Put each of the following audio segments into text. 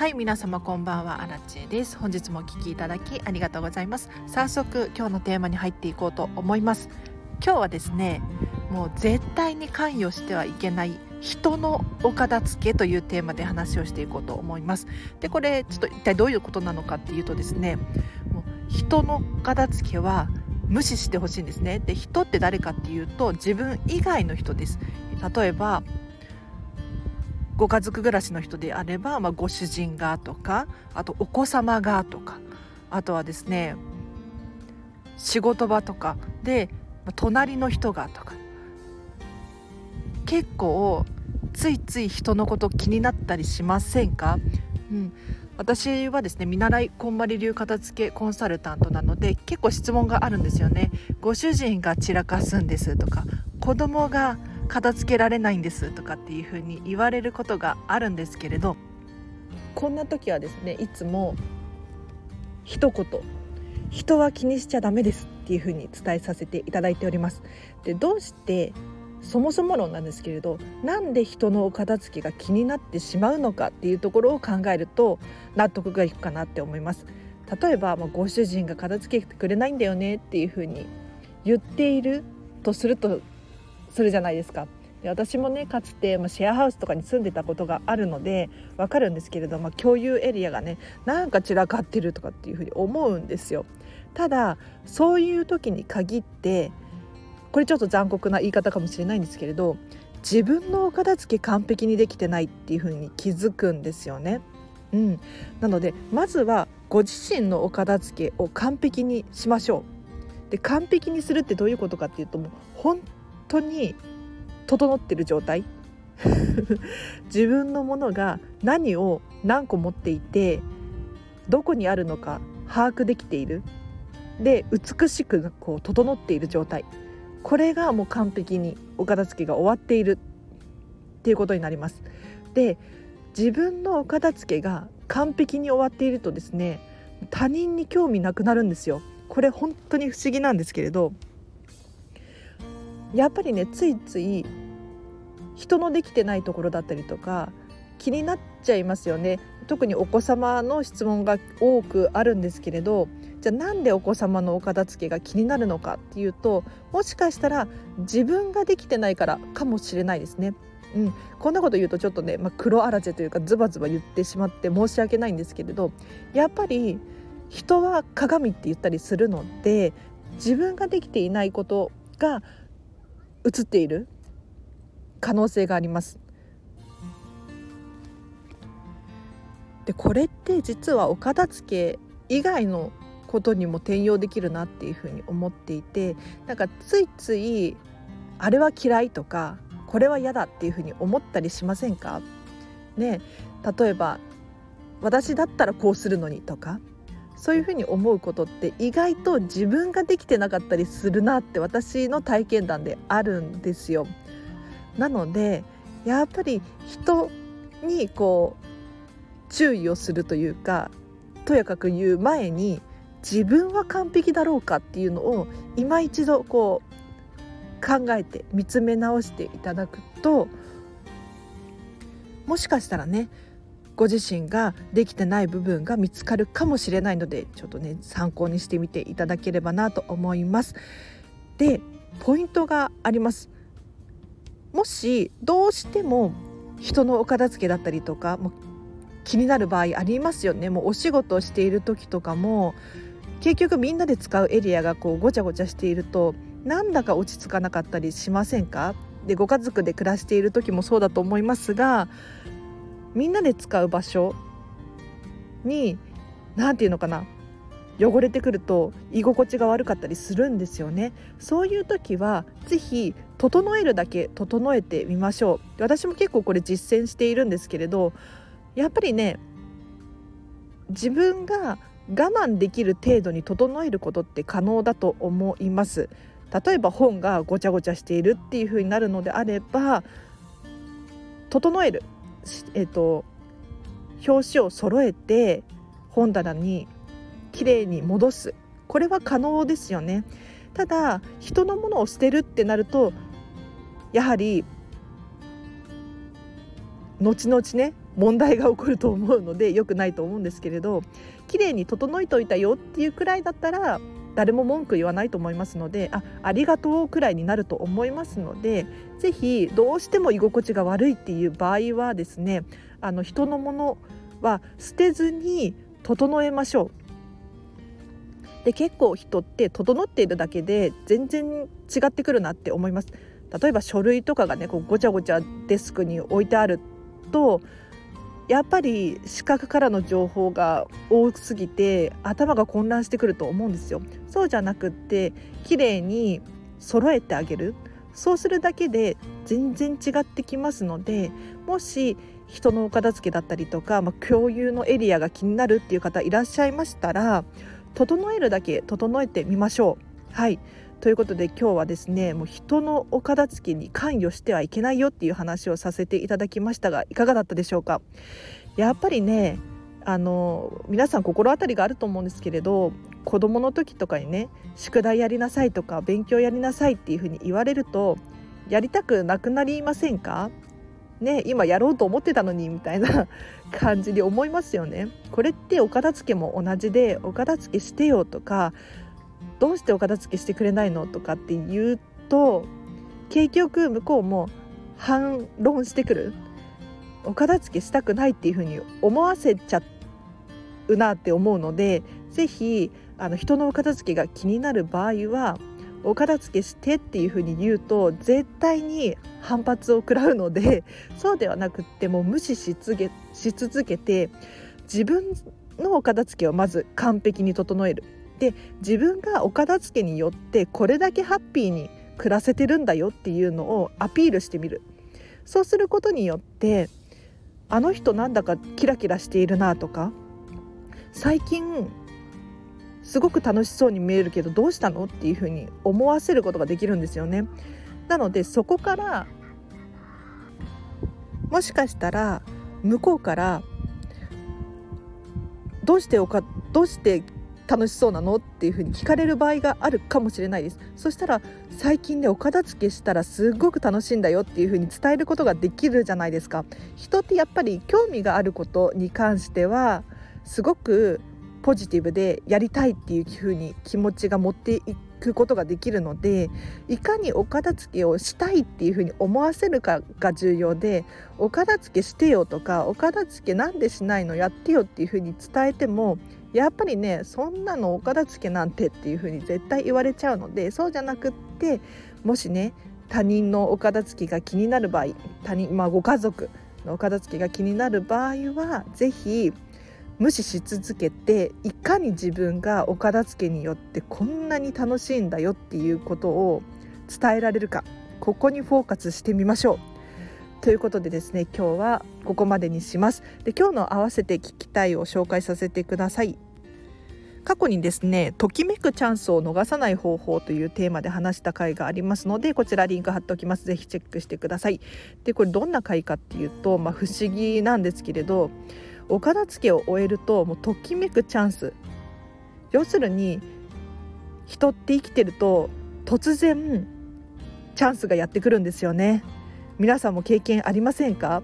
はい皆様こんばんはアラチェです。本日もお聞きいただきありがとうございます。早速今日のテーマに入っていこうと思います。今日はですねもう絶対に関与してはいけない人のお片付けというテーマで話をしていこうと思います。でこれちょっと一体どういうことなのかっていうとですねもう人の片付けは無視してほしいんですね。で人って誰かっていうと自分以外の人です。例えばご家族暮らしの人であれば、まあ、ご主人がとかあとお子様がとかあとはですね仕事場とかで隣の人がとか。結構ついつい人のこと気になったりしませんか、うん、私はですね見習いこんまり流片付けコンサルタントなので結構質問があるんですよね。ご主人が散らかすんですとか子供が片付けられないんですとかっていうふうに言われることがあるんですけれどこんな時はですねいつも一言人は気にしちゃダメですっていうふうに伝えさせていただいております。でどうしてそもそも論なんですけれどなんで人のお片付けが気になってしまうのかっていうところを考えると納得がいくかなって思います。例えば、まあ、ご主人が片付けてくれないんだよねっていうふうに言っているとするとするじゃないですか。で私もねかつて、まあ、シェアハウスとかに住んでたことがあるのでわかるんですけれど、まあ、共有エリアがねなんか散らかってるとかっていうふうに思うんですよ。ただそういう時に限ってこれちょっと残酷な言い方かもしれないんですけれど自分のお片付け完璧にできてないっていうふうに気づくんですよね。うん、なのでまずはご自身のお片付けを完璧にしましょう。で完璧にするってどういうことかっていうともう本当に整ってる状態？自分のものが何を何個持っていてどこにあるのか把握できているで美しくこう整っている状態これがもう完璧にお片付けが終わっているっていうことになります。で自分のお片付けが完璧に終わっているとですね他人に興味なくなるんですよ。これ本当に不思議なんですけれどやっぱりねついつい人のできてないところだったりとか気になっちゃいますよね特にお子様の質問が多くあるんですけれどじゃあなんでお子様のお片付けが気になるのかっていうともしかしたら自分ができてないからかもしれないですね。うん、こんなこと言うとちょっとね、まあ、黒あらぜというかズバズバ言ってしまって申し訳ないんですけれどやっぱり人は鏡って言ったりするので自分ができていないことが映っている可能性があります。でこれって実はお片付け以外のことにも転用できるなっていうふうに思っていてなんかついついあれは嫌いとかこれは嫌だっていうふうに思ったりしませんか？ね例えば私だったらこうするのにとかそういうふうに思うことって意外と自分ができてなかったりするなって私の体験談であるんですよ。なのでやっぱり人にこう注意をするというかとやかく言う前に自分は完璧だろうかっていうのを今一度こう考えて見つめ直していただくともしかしたらねご自身ができてない部分が見つかるかもしれないのでちょっとね参考にしてみていただければなと思います。でポイントがあります。もしどうしても人のお片付けだったりとかもう気になる場合ありますよねもうお仕事をしている時とかも結局みんなで使うエリアがこうごちゃごちゃしているとなんだか落ち着かなかったりしませんか？でご家族で暮らしている時もそうだと思いますがみんなで使う場所に何て言うのかな汚れてくると居心地が悪かったりするんですよね。そういう時は是非整えるだけ整えてみましょう。私も結構これ実践しているんですけれどやっぱりね自分が我慢できる程度に整えることって可能だと思います。例えば本がごちゃごちゃしているっていう風になるのであれば整える。えっ、と表紙を揃えて本棚にきれいに戻す。これは可能ですよね。ただ人のものを捨てるってなるとやはり後々ね問題が起こると思うので良くないと思うんですけれど綺麗に整えておいたよっていうくらいだったら誰も文句言わないと思いますのであありがとうくらいになると思いますので是非どうしても居心地が悪いっていう場合はですねあの人のものは捨てずに整えましょう。で結構人って整っているだけで全然違ってくるなって思います。例えば書類とかがねこうごちゃごちゃデスクに置いてあるとやっぱり視覚からの情報が多すぎて頭が混乱してくると思うんですよ。そうじゃなくって綺麗に揃えてあげるそうするだけで全然違ってきますのでもし人のお片付けだったりとか、まあ、共有のエリアが気になるっていう方いらっしゃいましたら整えるだけ整えてみましょう。はいということで今日はですねもう人のお片付けに関与してはいけないよっていう話をさせていただきましたがいかがだったでしょうか？やっぱりねあの皆さん心当たりがあると思うんですけれど子どもの時とかにね宿題やりなさいとか勉強やりなさいっていうふうに言われるとやりたくなくなりませんか？ね今やろうと思ってたのにみたいな 感じに思いますよね。これってお片付けも同じでお片付けしてよとかどうしてお片付けしてくれないのとかって言うと結局向こうも反論してくる。お片付けしたくないっていうふうに思わせちゃうなって思うので是非あの人のお片付けが気になる場合はお片付けしてっていうふうに言うと絶対に反発を食らうのでそうではなくっても無視し続けし続けて自分のお片付けをまず完璧に整える。で自分がお片付けによってこれだけハッピーに暮らせてるんだよっていうのをアピールしてみるそうすることによってあの人なんだかキラキラしているなとか最近すごく楽しそうに見えるけどどうしたのっていうふうに思わせることができるんですよね。なのでそこからもしかしたら向こうからどうしておかどうして楽しそうなの？っていうふうに聞かれる場合があるかもしれないです。そしたら最近ねお片付けしたらすごく楽しいんだよっていうふうに伝えることができるじゃないですか。人ってやっぱり興味があることに関してはすごくポジティブでやりたいっていうふうに気持ちが持っていくことができるのでいかにお片付けをしたいっていうふうに思わせるかが重要でお片付けしてよとかお片付けなんでしないのやってよっていうふうに伝えてもやっぱりねそんなのお片付けなんてっていうふうに絶対言われちゃうのでそうじゃなくってもしね他人のお片付けが気になる場合他人、まあ、ご家族のお片付けが気になる場合は是非無視し続けていかに自分がお片付けによってこんなに楽しいんだよっていうことを伝えられるかここにフォーカスしてみましょう。ということでですね今日はここまでにします。で今日の合わせて聞きたいを紹介させてください。過去にですねときめくチャンスを逃さない方法というテーマで話した回がありますのでこちらリンク貼っておきますぜひチェックしてくださいでこれどんな回かっていうとまあ、不思議なんですけれどお片付けを終えるともうときめくチャンス要するに人って生きてると突然チャンスがやってくるんですよね皆さんも経験ありませんか？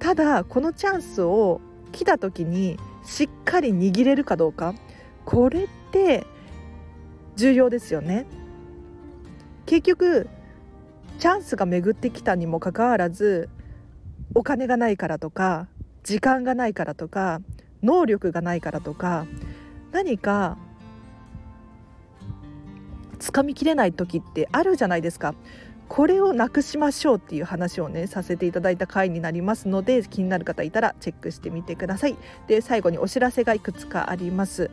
ただこのチャンスを来た時にしっかり握れるかどうか。これって重要ですよね。結局チャンスが巡ってきたにもかかわらずお金がないからとか時間がないからとか能力がないからとか何か掴みきれない時ってあるじゃないですか。これをなくしましょうっていう話をねさせていただいた回になりますので気になる方いたらチェックしてみてください。で最後にお知らせがいくつかあります。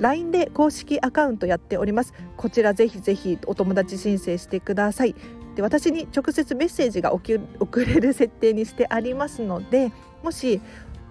LINE で公式アカウントやっております。こちらぜひぜひお友達申請してください。で私に直接メッセージが送れる設定にしてありますのでもし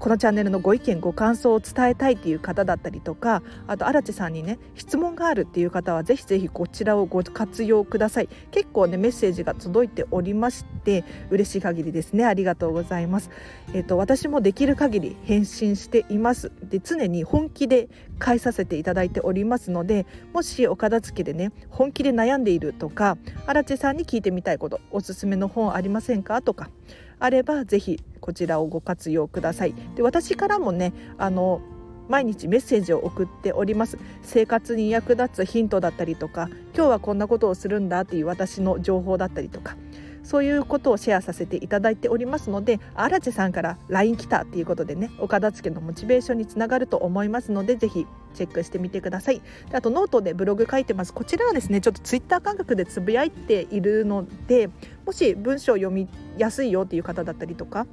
このチャンネルのご意見ご感想を伝えたいっていう方だったりとかあと荒地さんにね質問があるっていう方はぜひぜひこちらをご活用ください。結構ねメッセージが届いておりまして嬉しい限りですね。ありがとうございます。えっ、と私もできる限り返信しています。で常に本気で返させていただいておりますのでもしお片付けでね本気で悩んでいるとか荒地さんに聞いてみたいことおすすめの本ありませんか？とかあればぜひこちらをご活用ください。で私からもねあの毎日メッセージを送っております。生活に役立つヒントだったりとか今日はこんなことをするんだっていう私の情報だったりとかそういうことをシェアさせていただいておりますので荒地さんから LINE 来たっていうことでねお片付けのモチベーションにつながると思いますのでぜひチェックしてみてください。あとノートでブログ書いてます。こちらはですねちょっとツイッター感覚でつぶやいているのでもし文章を読みやすいよっていう方だったりとか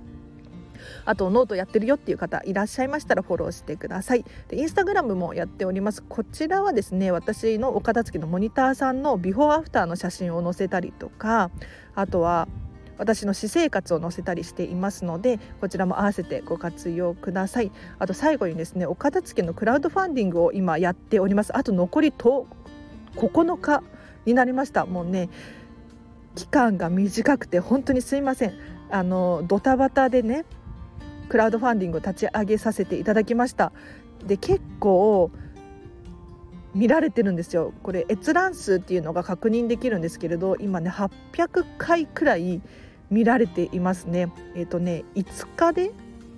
あとノートやってるよっていう方いらっしゃいましたらフォローしてください。でインスタグラムもやっております。こちらはですね私のお片付けのモニターさんのビフォーアフターの写真を載せたりとかあとは私の私生活を載せたりしていますのでこちらも合わせてご活用ください。あと最後にですねお片付けのクラウドファンディングを今やっております。あと残りと9日になりました。もうね期間が短くて本当にすいません。あのドタバタでねクラウドファンディングを立ち上げさせていただきました。で結構見られてるんですよ。これ閲覧数っていうのが確認できるんですけれど今ね800回くらい見られていますね。えっ、ー、とね5日で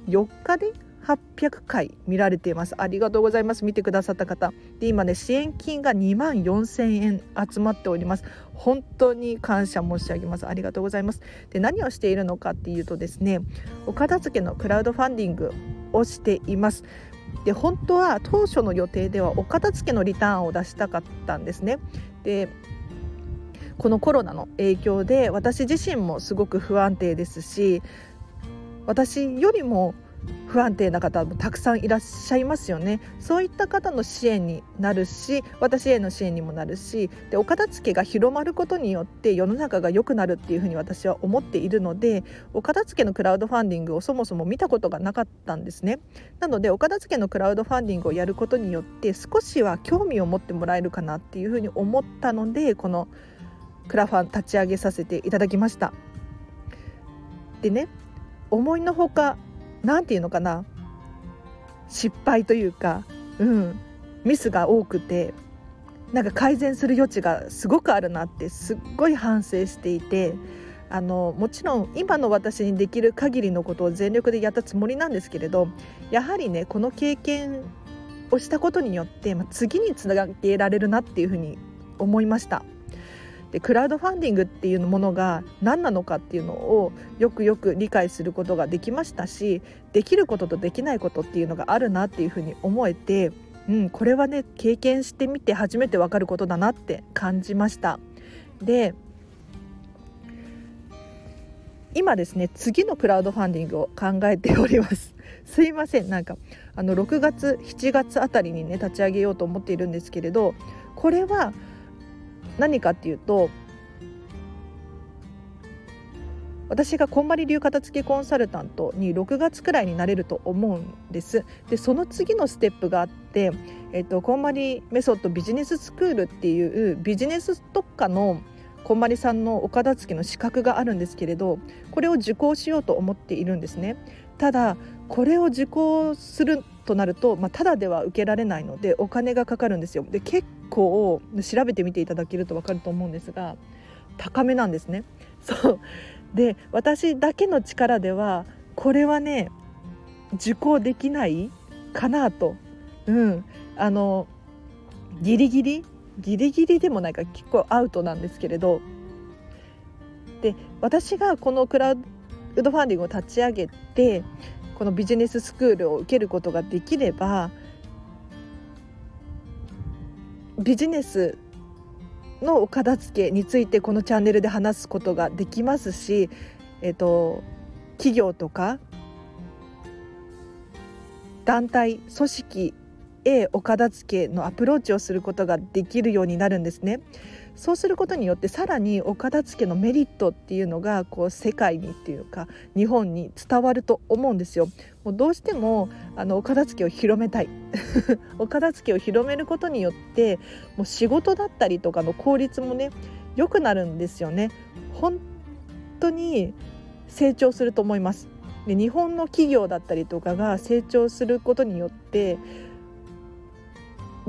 ？4日で？800回見られています。ありがとうございます。見てくださった方。で今ね支援金が2万4000円集まっております。本当に感謝申し上げます。ありがとうございます。で何をしているのかっていうとですねお片付けのクラウドファンディングをしています。で本当は当初の予定ではお片付けのリターンを出したかったんですね。でこのコロナの影響で私自身もすごく不安定ですし私よりも不安定な方もたくさんいらっしゃいますよね。そういった方の支援になるし私への支援にもなるしでお片付けが広まることによって世の中が良くなるっていうふうに私は思っているのでお片付けのクラウドファンディングをそもそも見たことがなかったんですね。なのでお片付けのクラウドファンディングをやることによって少しは興味を持ってもらえるかなっていうふうに思ったのでこのクラファン立ち上げさせていただきました。でね思いのほか何て言うのかな？失敗というか、うん、ミスが多くてなんか改善する余地がすごくあるなってすっごい反省していてあのもちろん今の私にできる限りのことを全力でやったつもりなんですけれどやはりねこの経験をしたことによって、まあ、次につなげられるなっていうふうに思いました。でクラウドファンディングっていうものが何なのかっていうのをよくよく理解することができましたしできることとできないことっていうのがあるなっていうふうに思えて、うん、これはね経験してみて初めてわかることだなって感じました。で今ですね次のクラウドファンディングを考えております すいませんなんかあの6月7月あたりにね立ち上げようと思っているんですけれどこれは何かっていうと私がこんまり流片付けコンサルタントに6月くらいになれると思うんです。でその次のステップがあって、えっと、こんまりメソッドビジネススクールっていうビジネス特化のこんまりさんのお片付けの資格があるんですけれどこれを受講しようと思っているんですね。ただこれを受講するとなると、まあ、ただでは受けられないのでお金がかかるんですよ。で結構調べてみていただけると分かると思うんですが高めなんですね。そう。で私だけの力ではこれはね受講できないかなと。うん。あのギリギリギリギリでもないか結構アウトなんですけれど。で私がこのクラウドファンディングを立ち上げてこのビジネススクールを受けることができればビジネスのお片付けについてこのチャンネルで話すことができますし、えっと、企業とか団体組織へお片付けのアプローチをすることができるようになるんですね。そうすることによってさらにお片付けのメリットっていうのがこう世界にっていうか日本に伝わると思うんですよ。もうどうしてもあのお片付けを広めたい お片付けを広めることによってもう仕事だったりとかの効率もね良くなるんですよね。本当に成長すると思います。で日本の企業だったりとかが成長することによって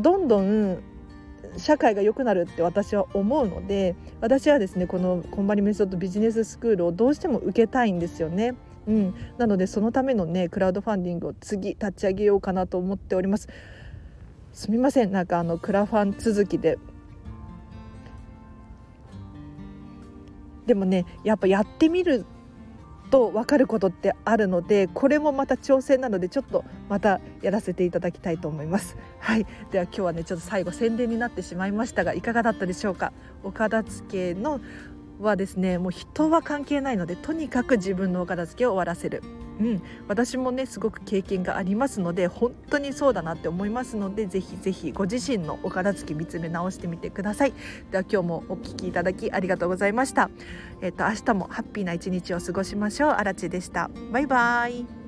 どんどん社会が良くなるって私は思うので私はですねこのこんまりメソッドビジネススクールをどうしても受けたいんですよね。うん、なのでそのためのねクラウドファンディングを次立ち上げようかなと思っております。すみませんなんかあのクラファン続きででもねやっぱやってみると分かることってあるのでこれもまた挑戦なのでちょっとまたやらせていただきたいと思います。はい。では今日はねちょっと最後宣伝になってしまいましたがいかがだったでしょうか？お片付けのはですねもう人は関係ないのでとにかく自分のお片付けを終わらせる。うん、私もねすごく経験がありますので本当にそうだなって思いますのでぜひぜひご自身のお片付け見つめ直してみてください。では今日もお聞きいただきありがとうございました。えっ、と明日もハッピーな一日を過ごしましょう。あらでした。バイバイ。